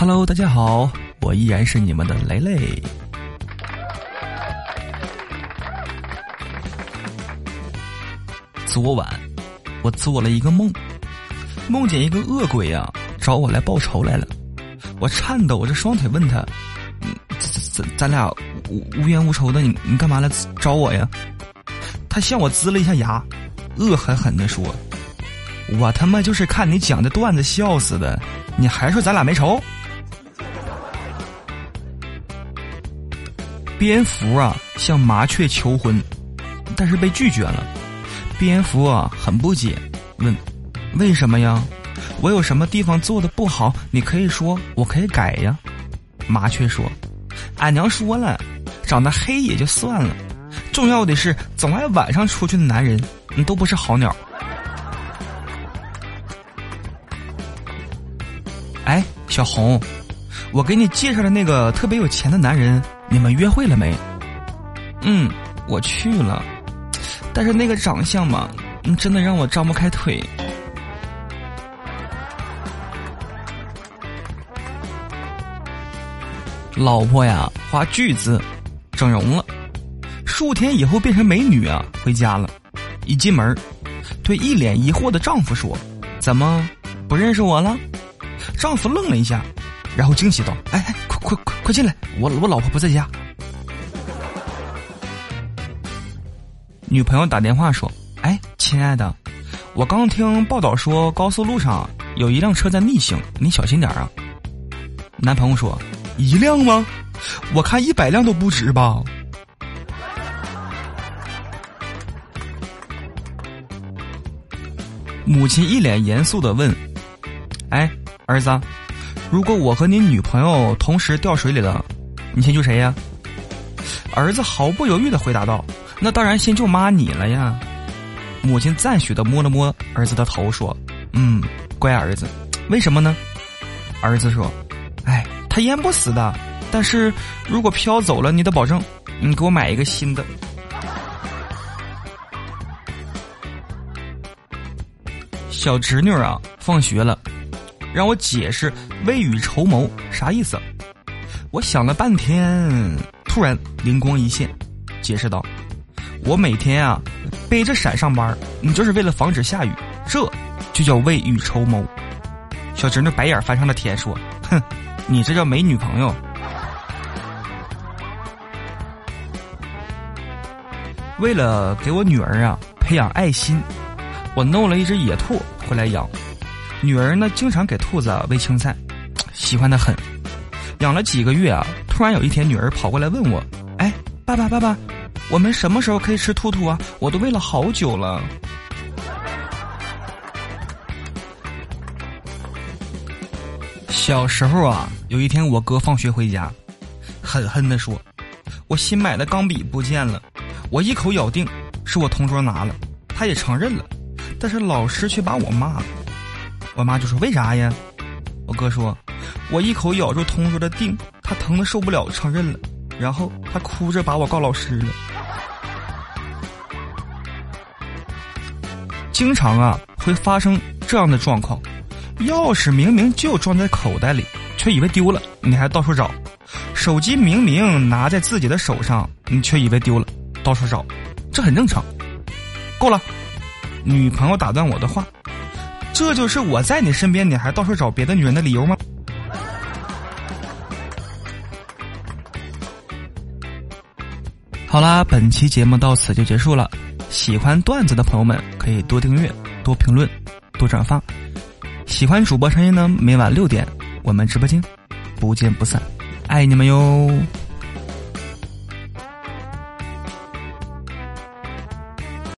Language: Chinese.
Hello，大家好，我依然是你们的雷雷。昨晚我做了一个梦，梦见一个恶鬼啊找我来报仇来了。我颤抖着双腿问他：“，咱咱咱俩无无冤无仇的，你你干嘛来找我呀？”他向我呲了一下牙，恶狠狠地说：“我他妈就是看你讲的段子笑死的，你还说咱俩没仇？”蝙蝠啊向麻雀求婚，但是被拒绝了。蝙蝠啊很不解，问：“为什么呀？我有什么地方做的不好？你可以说，我可以改呀。”麻雀说：“俺娘说了，长得黑也就算了，重要的是总爱晚上出去的男人，你都不是好鸟。”哎，小红，我给你介绍的那个特别有钱的男人。你们约会了没？嗯，我去了，但是那个长相嘛，真的让我张不开腿。老婆呀，花巨资整容了，数天以后变成美女啊，回家了。一进门，对一脸疑惑的丈夫说：“怎么不认识我了？”丈夫愣了一下，然后惊喜道：“哎哎，快快快快进来！”我我老婆不在家，女朋友打电话说：“哎，亲爱的，我刚听报道说高速路上有一辆车在逆行，你小心点啊。”男朋友说：“一辆吗？我看一百辆都不止吧。”母亲一脸严肃的问：“哎，儿子，如果我和你女朋友同时掉水里了？”你先救谁呀？儿子毫不犹豫的回答道：“那当然先救妈你了呀。”母亲赞许的摸了摸儿子的头，说：“嗯，乖儿子，为什么呢？”儿子说：“哎，他淹不死的，但是如果飘走了，你得保证你给我买一个新的。”小侄女啊，放学了，让我解释“未雨绸缪”啥意思。我想了半天，突然灵光一现，解释道：“我每天啊背着伞上班，你就是为了防止下雨，这就叫未雨绸缪。”小侄女白眼翻上了天，说：“哼，你这叫没女朋友。”为了给我女儿啊培养爱心，我弄了一只野兔回来养。女儿呢，经常给兔子喂青菜，喜欢的很。养了几个月啊，突然有一天，女儿跑过来问我：“哎，爸爸，爸爸，我们什么时候可以吃兔兔啊？我都喂了好久了。”小时候啊，有一天我哥放学回家，狠狠的说：“我新买的钢笔不见了。”我一口咬定是我同桌拿了，他也承认了，但是老师却把我骂了。我妈就说：“为啥呀？”我哥说。我一口咬住同桌的腚，他疼的受不了，承认了，然后他哭着把我告老师了。经常啊会发生这样的状况，钥匙明明就装在口袋里，却以为丢了，你还到处找；手机明明拿在自己的手上，你却以为丢了，到处找，这很正常。够了，女朋友打断我的话，这就是我在你身边，你还到处找别的女人的理由吗？好啦，本期节目到此就结束了。喜欢段子的朋友们可以多订阅、多评论、多转发。喜欢主播声音呢？每晚六点我们直播间不见不散，爱你们哟！